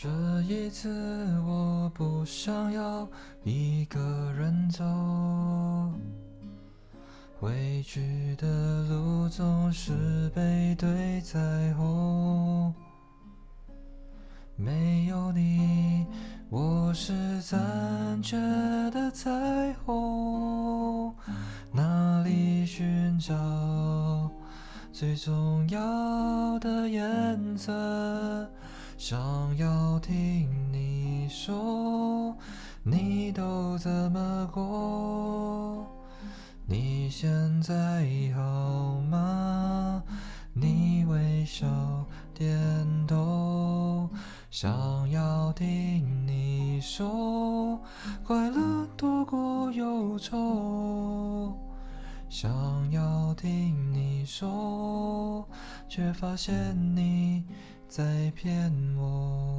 这一次我不想要一个人走，回去的路总是背对彩虹，没有你，我是残缺的彩虹，哪里寻找最重要的颜色？想要听你说，你都怎么过？你现在好吗？你微笑点头。想要听你说，快乐多过忧愁。想要听你说，却发现你。在骗我。